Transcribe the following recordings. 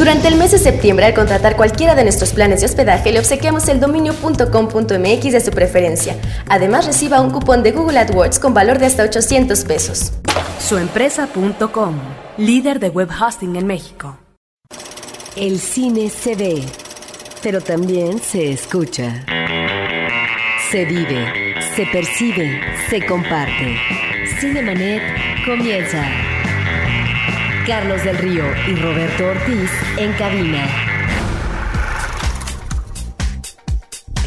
Durante el mes de septiembre, al contratar cualquiera de nuestros planes de hospedaje, le obsequiamos el dominio.com.mx de su preferencia. Además, reciba un cupón de Google AdWords con valor de hasta 800 pesos. Suempresa.com, líder de web hosting en México. El cine se ve, pero también se escucha. Se vive, se percibe, se comparte. Cinemanet comienza. Carlos del Río y Roberto Ortiz en cabina.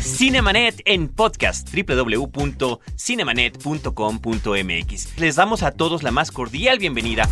Cinemanet en podcast www.cinemanet.com.mx. Les damos a todos la más cordial bienvenida.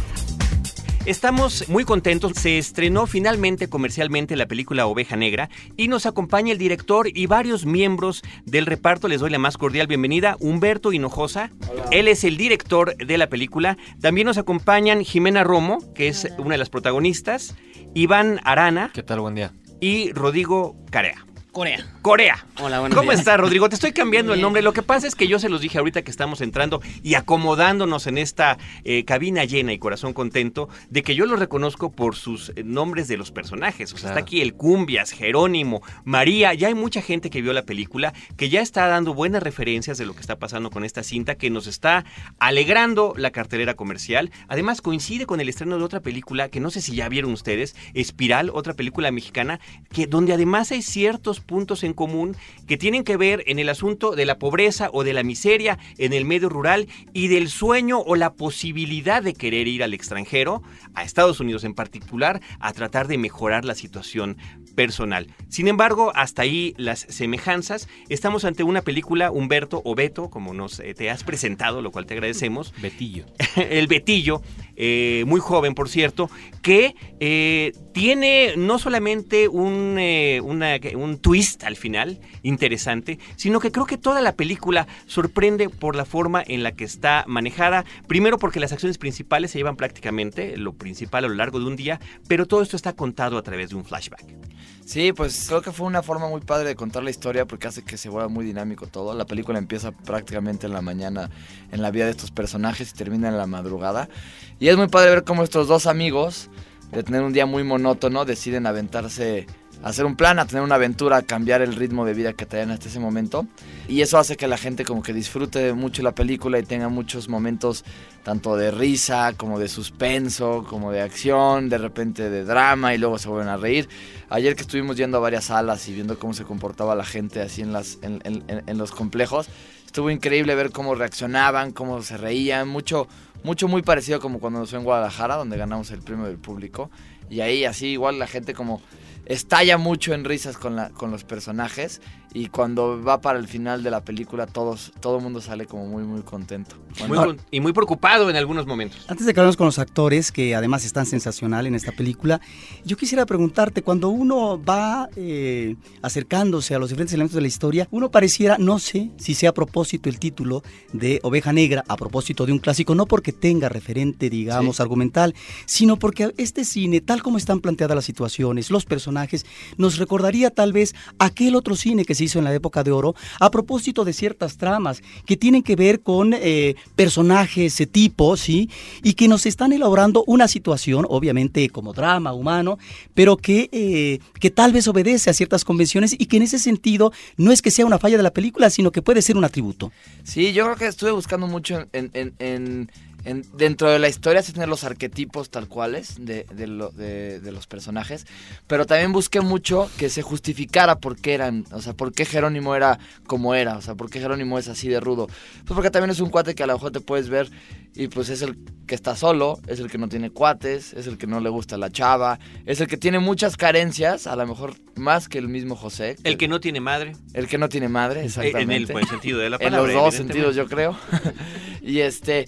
Estamos muy contentos. Se estrenó finalmente comercialmente la película Oveja Negra y nos acompaña el director y varios miembros del reparto. Les doy la más cordial bienvenida. Humberto Hinojosa. Él es el director de la película. También nos acompañan Jimena Romo, que es una de las protagonistas. Iván Arana. ¿Qué tal? Buen día. Y Rodrigo Carea. Corea. Corea. Hola, buenos ¿Cómo días. estás, Rodrigo? Te estoy cambiando el nombre. Lo que pasa es que yo se los dije ahorita que estamos entrando y acomodándonos en esta eh, cabina llena y corazón contento de que yo los reconozco por sus eh, nombres de los personajes. O sea, Claro. está aquí el Cumbias, Jerónimo, María. Ya hay mucha gente que vio la película que ya está dando buenas referencias de lo que está pasando con esta cinta que nos está alegrando la cartelera comercial. Además, coincide con el estreno de otra película que no sé si ya vieron ustedes, Espiral, otra película mexicana, que donde además hay ciertos puntos en común que tienen que ver en el asunto de la pobreza o de la miseria en el medio rural y del sueño o la posibilidad de querer ir al extranjero, a Estados Unidos en particular, a tratar de mejorar la situación personal. Sin embargo, hasta ahí las semejanzas. Estamos ante una película, Humberto o Beto, como nos eh, te has presentado, lo cual te agradecemos, Betillo. el Betillo, eh, muy joven por cierto, que eh, tiene no solamente un, eh, un twist al final interesante, sino que creo que toda la película sorprende por la forma en la que está manejada. Primero porque las acciones principales se llevan prácticamente lo principal a lo largo de un día, pero todo esto está contado a través de un flashback. Sí, pues creo que fue una forma muy padre de contar la historia porque hace que se vuelva muy dinámico todo. La película empieza prácticamente en la mañana en la vida de estos personajes y termina en la madrugada. Y es muy padre ver cómo estos dos amigos, de tener un día muy monótono, deciden aventarse, hacer un plan, a tener una aventura, a cambiar el ritmo de vida que traían hasta ese momento. Y eso hace que la gente como que disfrute mucho la película y tenga muchos momentos tanto de risa como de suspenso, como de acción, de repente de drama y luego se vuelven a reír. Ayer que estuvimos yendo a varias salas y viendo cómo se comportaba la gente así en los complejos, estuvo increíble ver cómo reaccionaban, cómo se reían, mucho, mucho muy parecido como cuando nos fue en Guadalajara, donde ganamos el premio del público. Y ahí así igual la gente como estalla mucho en risas con, la, con los personajes y cuando va para el final de la película todos, todo el mundo sale como muy muy contento. Muy Bueno, con- y muy preocupado en algunos momentos. Antes de que hablemos con los actores, que además están sensacional en esta película, yo quisiera preguntarte, cuando uno va eh, acercándose a los diferentes elementos de la historia, uno pareciera, no sé si sea a propósito el título de Oveja Negra, a propósito de un clásico, no porque tenga referente, digamos, argumental, sino porque este cine, tal como están planteadas las situaciones, los personajes, nos recordaría tal vez aquel otro cine que se hizo en la época de oro, a propósito de ciertas tramas que tienen que ver con eh, personajes, eh, tipos, ¿sí? Y que nos están elaborando una situación, obviamente como drama humano, pero que, eh, que tal vez obedece a ciertas convenciones y que en ese sentido no es que sea una falla de la película, sino que puede ser un atributo. Sí, yo creo que estuve buscando mucho en- en- dentro de la historia, sí tener los arquetipos tal cuales de, de lo- de- de los personajes, pero también busqué mucho que se justificara por qué eran, o sea, por qué Jerónimo era como era, o sea, por qué Jerónimo es así de rudo. Pues porque también es un cuate que a lo mejor te puedes ver y pues es el que está solo, es el que no tiene cuates, es el que no le gusta la chava, es el que tiene muchas carencias, a lo mejor más que el mismo José. El que no tiene madre, el que no tiene madre, exactamente en el buen sentido de la en palabra. los dos sentidos, yo creo. y este.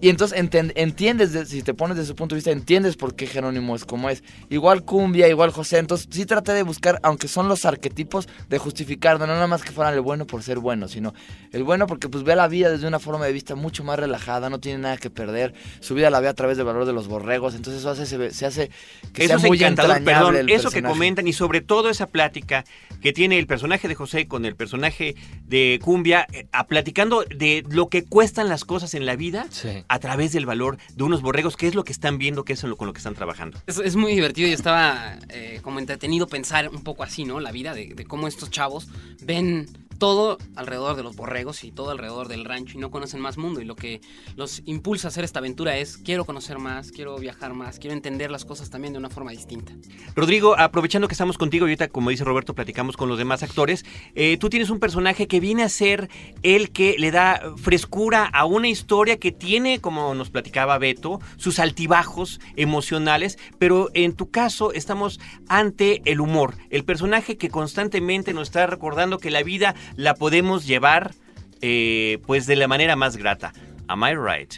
Y entonces enten- entiendes, de- si te pones de su punto de vista, entiendes por qué Jerónimo es como es. Igual Cumbia, igual José. Entonces sí traté de buscar, aunque son los arquetipos, de justificar, no nada más que fueran el bueno por ser bueno, sino el bueno porque pues ve la vida desde una forma de vista mucho más relajada, no tiene nada que perder. Su vida la ve a través del valor de los borregos. Entonces eso hace, se, ve- se hace que Eso sea es muy encantador, entrañable perdón, el eso que comentan y sobre todo esa plática que tiene el personaje de José con el personaje de Cumbia, eh, a platicando de lo que cuestan las cosas en la vida Sí. A través del valor de unos borregos, qué es lo que están viendo, qué es con lo que están trabajando. Es, es muy divertido y estaba eh, como entretenido pensar un poco así, ¿no? La vida de, de cómo estos chavos ven todo alrededor de los borregos y todo alrededor del rancho y no conocen más mundo y lo que los impulsa a hacer esta aventura es quiero conocer más, quiero viajar más, quiero entender las cosas también de una forma distinta. Rodrigo, aprovechando que estamos contigo y ahorita, como dice Roberto, platicamos con los demás actores, eh, tú tienes un personaje que viene a ser el que le da frescura a una historia que tiene, como nos platicaba Beto, sus altibajos emocionales, pero en tu caso estamos ante el humor, el personaje que constantemente nos está recordando que la vida la podemos llevar eh, pues de la manera más grata. Am I right?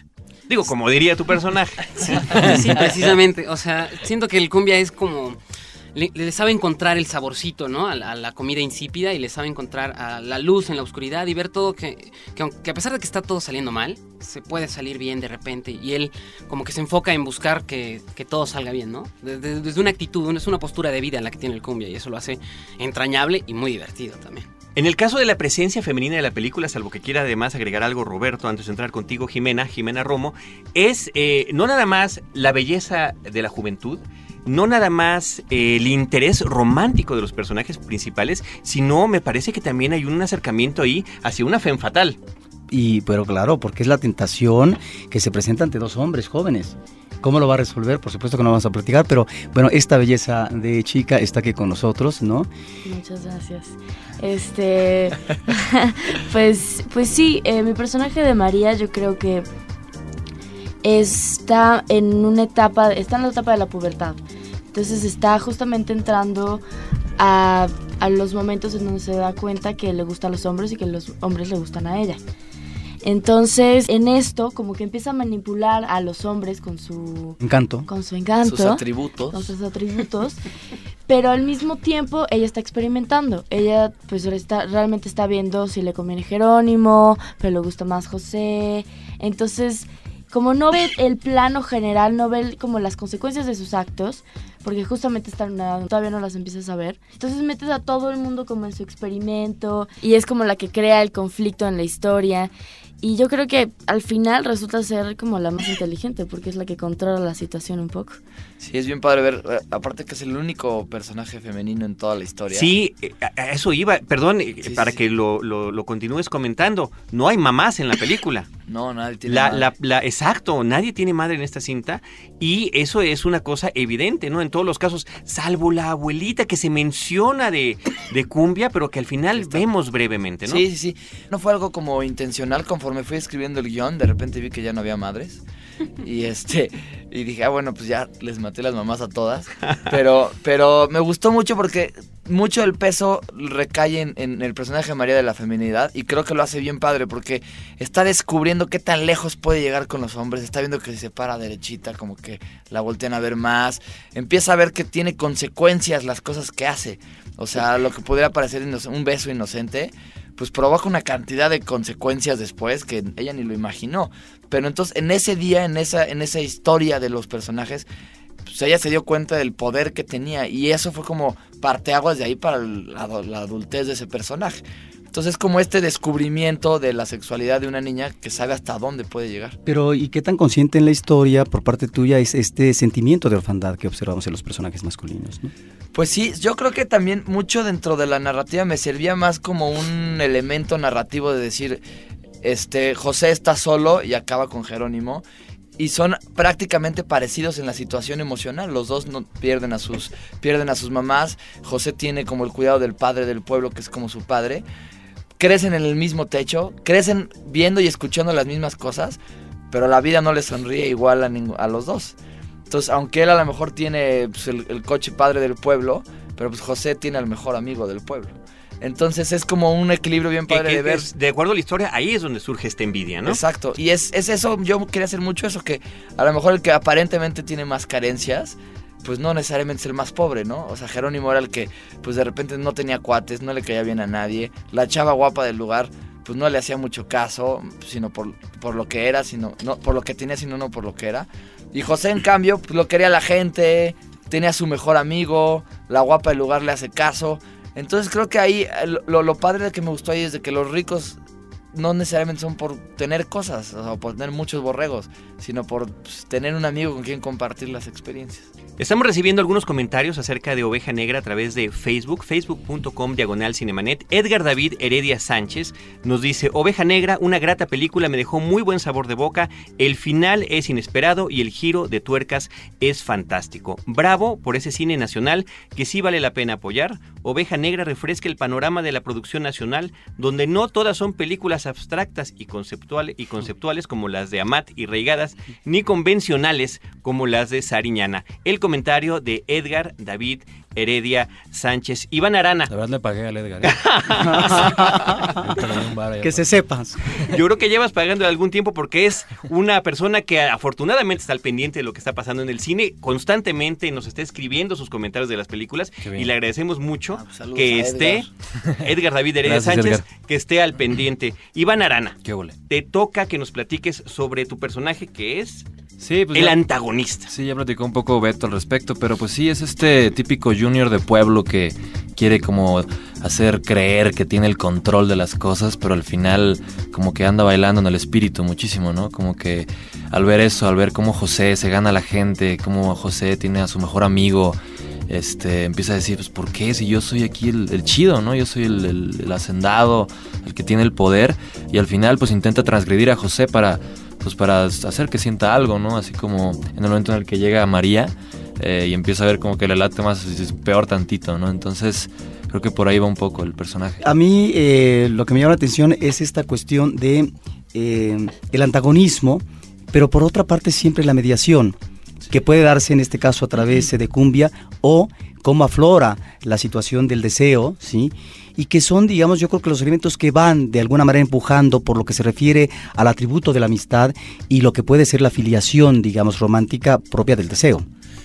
Digo, como diría tu personaje. Sí, precisamente. O sea, siento que el cumbia es como... Le, sabe encontrar el saborcito, ¿no? A a la comida insípida y le sabe encontrar a la luz en la oscuridad y ver todo que, que, aunque a pesar de que está todo saliendo mal, se puede salir bien de repente. Y él como que se enfoca en buscar que, que todo salga bien, ¿no? Desde, desde una actitud, es una postura de vida en la que tiene el cumbia y eso lo hace entrañable y muy divertido también. En el caso de la presencia femenina de la película, salvo que quiera además agregar algo Roberto antes de entrar contigo, Jimena, Jimena Romo, es eh, no nada más la belleza de la juventud, no nada más eh, el interés romántico de los personajes principales, sino me parece que también hay un acercamiento ahí hacia una fe fatal. Y, pero claro, porque es la tentación que se presenta ante dos hombres jóvenes. ¿Cómo lo va a resolver? Por supuesto que no vamos a platicar, pero bueno, esta belleza de chica está aquí con nosotros, ¿no? Muchas gracias. Este, pues, pues sí, eh, mi personaje de María yo creo que está en una etapa, está en la etapa de la pubertad. Entonces está justamente entrando a, a los momentos en donde se da cuenta que le gustan los hombres y que los hombres le gustan a ella. Entonces, en esto, como que empieza a manipular a los hombres con su Encanto. con su encanto, Sus atributos. con sus atributos, pero al mismo tiempo ella está experimentando. Ella, pues, está, realmente está viendo si le conviene Jerónimo, pero le gusta más José. Entonces, como no ve el plano general, no ve como las consecuencias de sus actos, porque justamente están una todavía no las empiezas a ver. Entonces metes a todo el mundo como en su experimento y es como la que crea el conflicto en la historia. Y yo creo que al final resulta ser como la más inteligente, porque es la que controla la situación un poco. Sí, es bien padre ver, eh, aparte que es el único personaje femenino en toda la historia. Sí, eh, a eso iba, perdón, eh, Sí, para sí, que sí. lo, lo- lo continúes comentando. No hay mamás en la película. No, nadie tiene La, la- la- exacto, nadie tiene madre en esta cinta y eso es una cosa evidente, ¿no? En todos los casos, salvo la abuelita que se menciona de, de cumbia, pero que al final vemos brevemente, ¿no? Sí, sí, sí. No fue algo como intencional. Conforme fui escribiendo el guion, de repente vi que ya no había madres. Y este, y dije, ah, bueno, pues ya les maté las mamás a todas. Pero, pero me gustó mucho porque mucho del peso recae en, en el personaje de María de la feminidad. Y creo que lo hace bien padre porque está descubriendo qué tan lejos puede llegar con los hombres. Está viendo que se para derechita, como que la voltean a ver más. Empieza a ver que tiene consecuencias las cosas que hace. O sea, lo que podría parecer un beso inocente, pues provoca una cantidad de consecuencias después que ella ni lo imaginó. Pero entonces, en ese día, en esa, en esa historia de los personajes, pues ella se dio cuenta del poder que tenía. Y eso fue como parteaguas de ahí para la adultez de ese personaje. Entonces es como este descubrimiento de la sexualidad de una niña que sabe hasta dónde puede llegar. Pero, ¿y qué tan consciente en la historia por parte tuya es este sentimiento de orfandad que observamos en los personajes masculinos? ¿no? Pues sí, yo creo que también mucho dentro de la narrativa me servía más como un elemento narrativo de decir, este, José está solo y acaba con Jerónimo. Y son prácticamente parecidos en la situación emocional. Los dos no pierden a sus pierden a sus mamás. José tiene como el cuidado del padre del pueblo, que es como su padre. Crecen en el mismo techo, crecen viendo y escuchando las mismas cosas, pero la vida no les sonríe igual a, a los dos. Entonces, aunque él a lo mejor tiene pues, el, el coche padre del pueblo, pero pues José tiene al mejor amigo del pueblo. Entonces es como un equilibrio bien Que- padre que de ver. es- de acuerdo a la historia, ahí es donde surge esta envidia, ¿no? Exacto. Y es, es eso, yo quería hacer mucho eso, que a lo mejor el que aparentemente tiene más carencias, pues no necesariamente es el más pobre, ¿no? O sea, Jerónimo era el que, pues de repente no tenía cuates, no le caía bien a nadie. La chava guapa del lugar, pues no le hacía mucho caso, sino por, por lo que era, sino, no por lo que tenía, sino no por lo que era. Y José, en cambio, pues lo quería la gente, tenía a su mejor amigo, la guapa del lugar le hace caso. Entonces creo que ahí eh, lo, padre que me gustó ahí es de que los ricos no necesariamente son por tener cosas, o por tener muchos borregos, sino por pues, tener un amigo con quien compartir las experiencias. Estamos recibiendo algunos comentarios acerca de Oveja Negra a través de Facebook, facebook.com diagonal cinemanet. Edgar David Heredia Sánchez nos dice, Oveja Negra, una grata película, me dejó muy buen sabor de boca, el final es inesperado y el giro de tuercas es fantástico. Bravo por ese cine nacional que sí vale la pena apoyar. Oveja Negra refresca el panorama de la producción nacional, donde no todas son películas abstractas y, conceptuales y conceptuales como las de Amat y Reigadas, ni convencionales como las de Sariñana. El comentario de Edgar David Heredia Sánchez. Iván Arana. La verdad le pagué al Edgar. ¿eh? que se sepas. Yo creo que llevas pagando algún tiempo porque es una persona que afortunadamente está al pendiente de lo que está pasando en el cine. Constantemente nos está escribiendo sus comentarios de las películas y le agradecemos mucho Ah, pues, que esté Edgar. David Heredia Gracias, Sánchez, Edgar. que esté al pendiente. Iván Arana. ¿Qué? Te toca que nos platiques sobre tu personaje que es Sí, pues el ya- antagonista. Sí, ya platicó un poco Beto al respecto, pero pues sí, es este típico junior de pueblo que quiere como hacer creer que tiene el control de las cosas, pero al final como que anda bailando en el espíritu muchísimo, ¿no? Como que al ver eso, al ver cómo José se gana a la gente, cómo José tiene a su mejor amigo, este, empieza a decir, pues ¿por qué? Si yo soy aquí el, el chido, ¿no? Yo soy el, el- el hacendado, el que tiene el poder, y al final pues intenta transgredir a José para pues para hacer que sienta algo, ¿no? Así como en el momento en el que llega María eh, y empieza a ver como que le late más, es peor tantito, ¿no? Entonces creo que por ahí va un poco el personaje. A mí eh, lo que me llama la atención es esta cuestión de eh, el antagonismo, pero por otra parte siempre la mediación, que puede darse en este caso a través de cumbia o cómo aflora la situación del deseo, ¿sí? Y que son, digamos, yo creo que los elementos que van de alguna manera empujando por lo que se refiere al atributo de la amistad y lo que puede ser la filiación, digamos, romántica propia del deseo.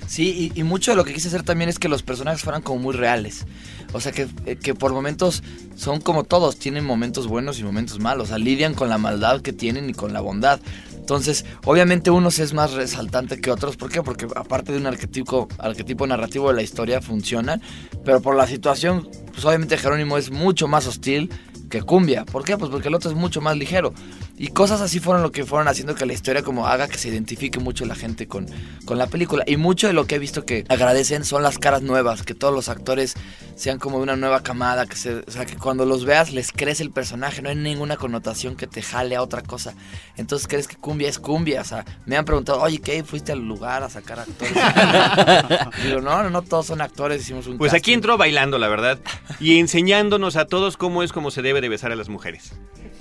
Sí, y, mucho de lo que quise hacer también es que los personajes fueran como muy reales. O sea, que, eh, que por momentos son como todos, tienen momentos buenos y momentos malos. O sea, lidian con la maldad que tienen y con la bondad. Entonces, obviamente unos es más resaltante que otros. ¿Por qué? Porque aparte de un arquetipo, arquetipo narrativo de la historia funcionan. Pero por la situación, pues obviamente Jerónimo es mucho más hostil que Cumbia. ¿Por qué? Pues porque el otro es mucho más ligero. Y cosas así fueron lo que fueron haciendo que la historia como haga que se identifique mucho la gente con, con la película. Y mucho de lo que he visto que agradecen son las caras nuevas, que todos los actores sean como de una nueva camada, que se, o sea, que cuando los veas les crece el personaje, no hay ninguna connotación que te jale a otra cosa. Entonces crees que cumbia es cumbia, o sea, me han preguntado, oye, ¿qué? ¿Fuiste al lugar a sacar actores? Digo, no, no, no todos son actores, hicimos un Pues aquí casting". entró bailando, la verdad, y enseñándonos a todos cómo es como se debe de besar a las mujeres.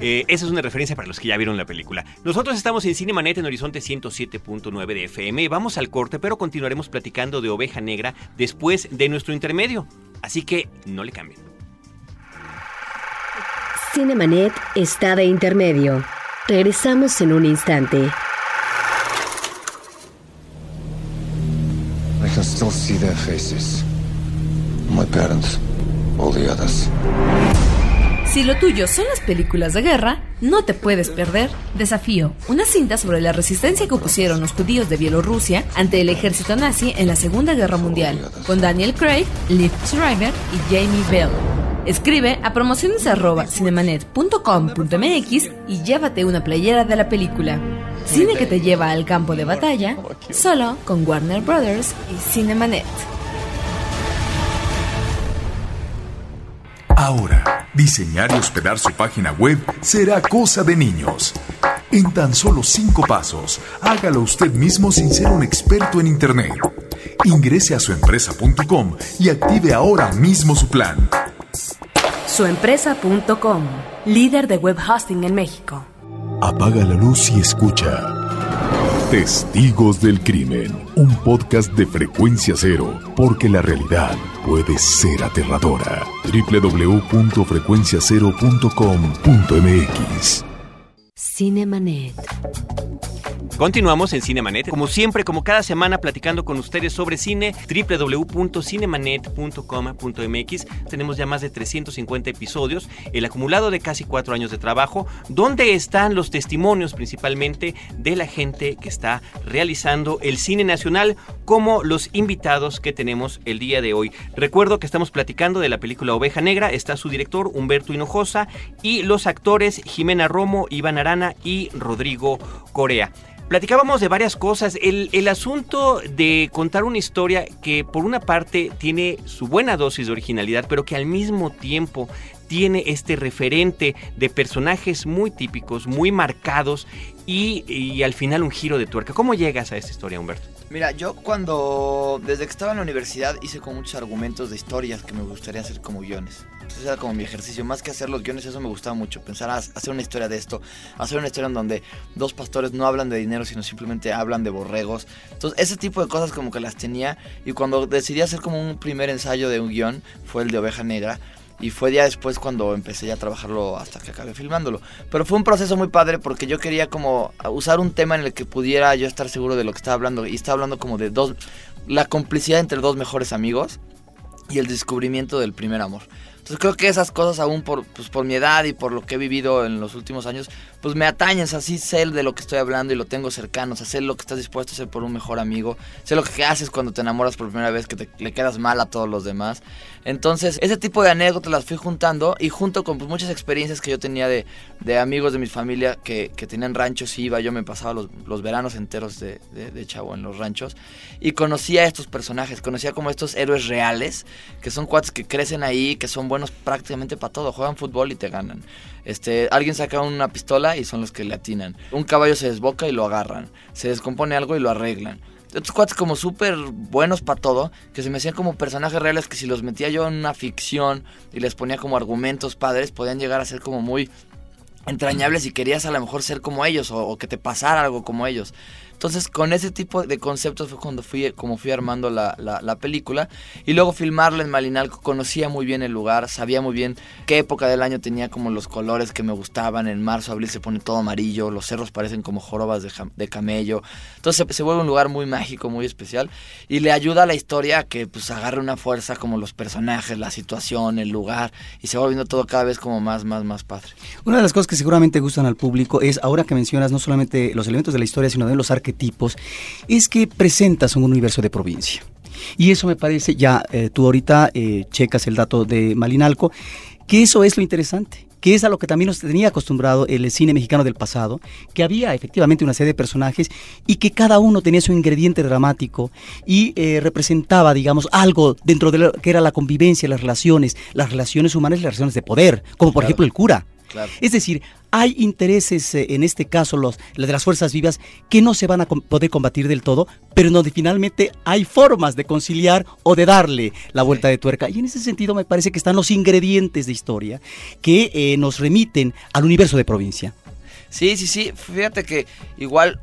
Eh, esa es una referencia para los que ya vieron la película. Nosotros estamos en Cinemanet en Horizonte 107.9 de FM. Vamos al corte, pero continuaremos platicando de Oveja Negra después de nuestro intermedio. Así que no le cambien. Cinemanet está de intermedio. Regresamos en un instante. I can still see their faces. My parents, all the others. Si lo tuyo son las películas de guerra, no te puedes perder Desafío, una cinta sobre la resistencia que opusieron los judíos de Bielorrusia ante el ejército nazi en la Segunda Guerra Mundial, con Daniel Craig, Liv Schreiber y Jamie Bell. Escribe a promociones@cinemanet.com.mx y llévate una playera de la película. Cine que te lleva al campo de batalla, solo con Warner Brothers y Cinemanet. Ahora, diseñar y hospedar su página web será cosa de niños. En tan solo cinco pasos, hágalo usted mismo sin ser un experto en Internet. Ingrese a suempresa.com y active ahora mismo su plan. Suempresa.com, líder de web hosting en México. Apaga la luz y escucha. Testigos del Crimen, un podcast de frecuencia cero, porque la realidad puede ser aterradora. www.frecuenciacero.com.mx Cinemanet. Continuamos en Cinemanet, como siempre, como cada semana, platicando con ustedes sobre cine, www.cinemanet.com.mx. Tenemos ya más de 350 episodios, el acumulado de casi cuatro años de trabajo, donde están los testimonios principalmente de la gente que está realizando el cine nacional, como los invitados que tenemos el día de hoy. Recuerdo que estamos platicando de la película Oveja Negra, está su director Humberto Hinojosa y los actores Jimena Romo, Iván Arana y Rodrigo Corea. Platicábamos de varias cosas. El, el, asunto de contar una historia que por una parte tiene su buena dosis de originalidad, pero que al mismo tiempo tiene este referente de personajes muy típicos, muy marcados y, y al final un giro de tuerca. ¿Cómo llegas a esta historia, Humberto? Mira, yo cuando, desde que estaba en la universidad, hice con muchos argumentos de historias que me gustaría hacer como guiones. Entonces era como mi ejercicio, más que hacer los guiones, eso me gustaba mucho, pensar a hacer una historia de esto, hacer una historia en donde dos pastores no hablan de dinero, sino simplemente hablan de borregos. Entonces ese tipo de cosas como que las tenía. Y cuando decidí hacer como un primer ensayo de un guion, fue el de Oveja Negra, y fue ya después cuando empecé ya a trabajarlo hasta que acabé filmándolo. Pero fue un proceso muy padre porque yo quería como usar un tema en el que pudiera yo estar seguro de lo que estaba hablando. Y estaba hablando como de dos, la complicidad entre dos mejores amigos y el descubrimiento del primer amor. Entonces creo que esas cosas aún por, pues, por mi edad y por lo que he vivido en los últimos años, pues me atañen, así sé de lo que estoy hablando y lo tengo cercano, sé lo que estás dispuesto a hacer por un mejor amigo, sé lo que haces cuando te enamoras por primera vez, que te, le quedas mal a todos los demás. Entonces, ese tipo de anécdotas las fui juntando y junto con pues, muchas experiencias que yo tenía de, de amigos de mi familia que, que, tenían ranchos iba, yo me pasaba los, los veranos enteros de, de, de, chavo en los ranchos y conocía a estos personajes, conocía como estos héroes reales, que son cuates que crecen ahí, que son buenos prácticamente para todo, juegan fútbol y te ganan. Este, alguien saca una pistola y son los que le atinan. Un caballo se desboca y lo agarran. Se descompone algo y lo arreglan. Estos cuates como súper buenos para todo, que se me hacían como personajes reales que si los metía yo en una ficción y les ponía como argumentos padres, podían llegar a ser como muy entrañables y querías a lo mejor ser como ellos o, o que te pasara algo como ellos. Entonces, con ese tipo de conceptos fue cuando fui, como fui armando la, la, la, película. Y luego filmarla en Malinalco, conocía muy bien el lugar, sabía muy bien qué época del año tenía como los colores que me gustaban. En marzo, abril se pone todo amarillo, los cerros parecen como jorobas de, de camello. Entonces se, se, vuelve un lugar muy mágico, muy especial. Y le ayuda a la historia a que pues agarre una fuerza como los personajes, la situación, el lugar. Y se va volviendo todo cada vez como más, más, más padre. Una de las cosas que seguramente gustan al público es, ahora que mencionas no solamente los elementos de la historia, sino de los arquetipos es que presentas un universo de provincia. Y eso me parece, ya eh, tú ahorita eh, checas el dato de Malinalco, que eso es lo interesante que es a lo que también nos tenía acostumbrado el cine mexicano del pasado, que había efectivamente una serie de personajes y que cada uno tenía su ingrediente dramático y eh, representaba, digamos, algo dentro de lo que era la convivencia, las relaciones, las relaciones humanas y las relaciones de poder, como por claro. ejemplo el cura. Claro. Es decir, hay intereses, eh, en este caso los, los, de las fuerzas vivas, que no se van a poder combatir del todo, pero donde finalmente hay formas de conciliar o de darle la vuelta de tuerca. Y en ese sentido me parece que están los ingredientes de historia que eh, nos remiten al universo de provincia. Sí, sí, sí. Fíjate que igual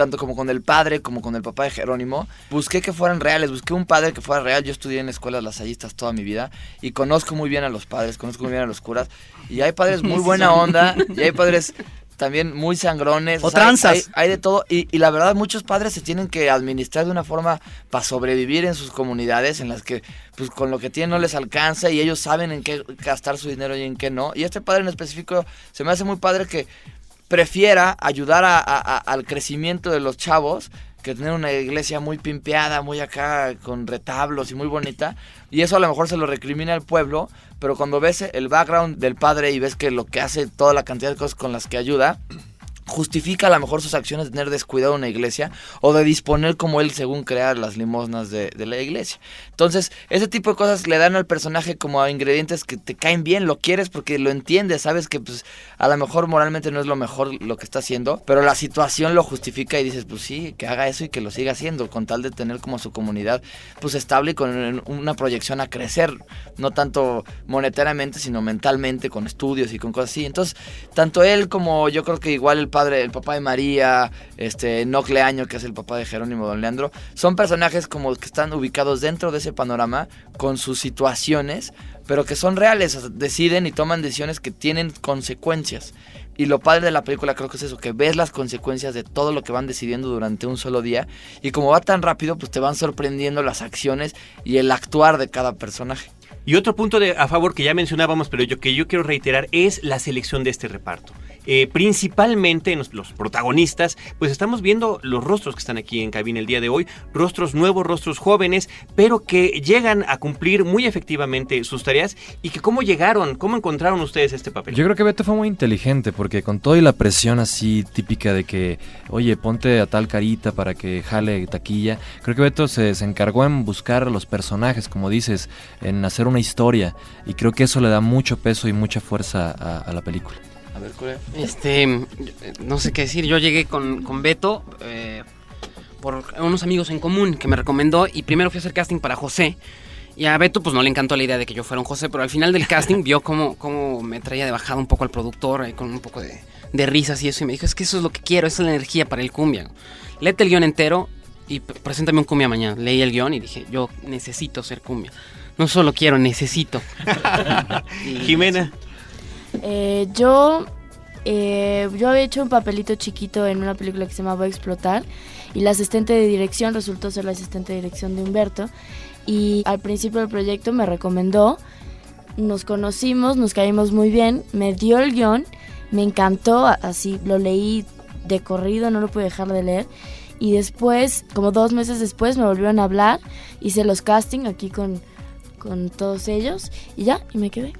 tanto como con el padre como con el papá de Jerónimo, busqué que fueran reales, busqué un padre que fuera real. Yo estudié en escuelas lasallistas toda mi vida y conozco muy bien a los padres, conozco muy bien a los curas. Y hay padres muy buena onda y hay padres también muy sangrones. O, o sea, tranzas. Hay, hay, de todo. Y, y, la verdad, muchos padres se tienen que administrar de una forma para sobrevivir en sus comunidades en las que, pues, con lo que tienen no les alcanza y ellos saben en qué gastar su dinero y en qué no. Y este padre en específico se me hace muy padre que prefiera ayudar a, al crecimiento de los chavos que tener una iglesia muy pimpeada, muy acá con retablos y muy bonita. Y eso a lo mejor se lo recrimina al pueblo, pero cuando ves el background del padre y ves que lo que hace, toda la cantidad de cosas con las que ayuda, justifica a lo mejor sus acciones de tener descuidado una iglesia o de disponer como él según crear las limosnas de, la iglesia. Entonces, ese tipo de cosas le dan al personaje como a ingredientes que te caen bien, lo quieres porque lo entiendes, sabes que pues a lo mejor moralmente no es lo mejor lo que está haciendo, pero la situación lo justifica y dices, pues sí, que haga eso y que lo siga haciendo con tal de tener como su comunidad pues estable y con una proyección a crecer, no tanto monetariamente, sino mentalmente, con estudios y con cosas así. Entonces, tanto él como yo creo que igual el padre, el papá de María, este Nocleaño, que es el papá de Jerónimo Don Leandro, son personajes como que están ubicados dentro de ese panorama con sus situaciones, pero que son reales, deciden y toman decisiones que tienen consecuencias. Y lo padre de la película creo que es eso, que ves las consecuencias de todo lo que van decidiendo durante un solo día. Y como va tan rápido, pues te van sorprendiendo las acciones y el actuar de cada personaje. Y otro punto de, a favor que ya mencionábamos, pero yo que yo quiero reiterar, es la selección de este reparto. Eh, principalmente los, protagonistas, pues estamos viendo los rostros que están aquí en cabina el día de hoy, rostros nuevos, rostros jóvenes, pero que llegan a cumplir muy efectivamente sus tareas y que cómo llegaron, cómo encontraron ustedes este papel. Yo creo que Beto fue muy inteligente porque con toda y la presión así típica de que, oye, ponte a tal carita para que jale taquilla, creo que Beto se, encargó en buscar los personajes, como dices, en hacer una historia y creo que eso le da mucho peso y mucha fuerza a, a la película. A ver, ¿cuál es? Este, no sé qué decir. Yo llegué con, con Beto eh, por unos amigos en común que me recomendó y primero fui a hacer casting para José. Y a Beto pues no le encantó la idea de que yo fuera un José, pero al final del casting vio cómo, cómo me traía de bajada un poco al productor, eh, con un poco de, de risas y eso, y me dijo, es que eso es lo que quiero, esa es la energía para el cumbia. Léete el guion entero y preséntame un cumbia mañana. Leí el guion y dije, yo necesito ser cumbia. No solo quiero, necesito. Y- Jimena. Eh, yo, eh, yo había hecho un papelito chiquito en una película que se llama Voy a explotar y la asistente de dirección resultó ser la asistente de dirección de Humberto y al principio del proyecto me recomendó, nos conocimos, nos caímos muy bien, me dio el guion, me encantó, así lo leí de corrido, no lo pude dejar de leer y después, como dos meses después, me volvieron a hablar, hice los casting aquí con, con todos ellos y ya, y me quedé.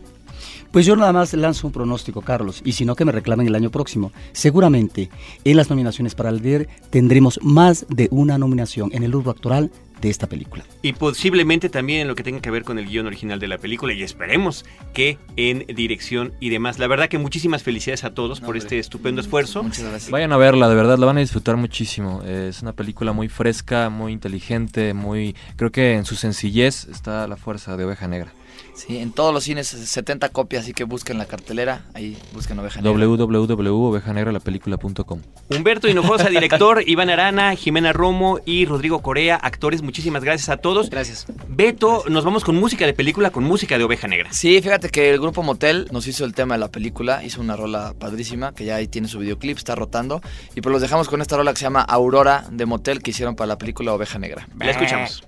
Pues yo nada más lanzo un pronóstico, Carlos, y si no que me reclamen el año próximo. Seguramente en las nominaciones para el DER tendremos más de una nominación en el urbo actoral de esta película. Y posiblemente también en lo que tenga que ver con el guion original de la película y esperemos que en dirección y demás. La verdad que muchísimas felicidades a todos por este estupendo esfuerzo. Muchas gracias. Vayan a verla, de verdad, la van a disfrutar muchísimo. Eh, es una película muy fresca, muy inteligente, muy... Creo que en su sencillez está la fuerza de Oveja Negra. Sí, en todos los cines 70 copias, así que busquen la cartelera, ahí busquen Oveja Negra. www.ovejanegralapelícula.com Humberto Hinojosa, director, Iván Arana, Jimena Romo y Rodrigo Corea, actores. Muchísimas gracias a todos. Gracias. Beto, nos vamos con música de película, con música de Oveja Negra. Sí, fíjate que el grupo Motel nos hizo el tema de la película, hizo una rola padrísima, que ya ahí tiene su videoclip, está rotando. Y pues los dejamos con esta rola que se llama Aurora de Motel, que hicieron para la película Oveja Negra. La escuchamos.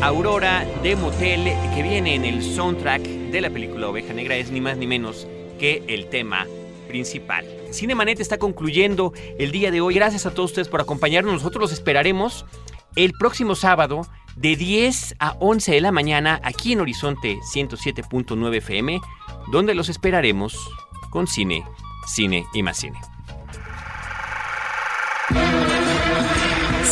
Aurora de Motel que viene en el soundtrack de la película Oveja Negra. Es ni más ni menos que el tema principal. Cinemanet está concluyendo el día de hoy. Gracias a todos ustedes por acompañarnos. Nosotros los esperaremos el próximo sábado de 10 a 11 de la mañana aquí en Horizonte 107.9 FM, donde los esperaremos con cine, cine y más cine.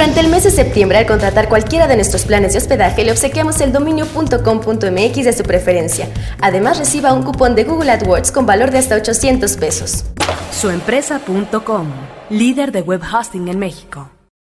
Durante el mes de septiembre, al contratar cualquiera de nuestros planes de hospedaje, le obsequiamos el dominio.com.mx de su preferencia. Además, reciba un cupón de Google AdWords con valor de hasta 800 pesos. Suempresa.com, líder de web hosting en México.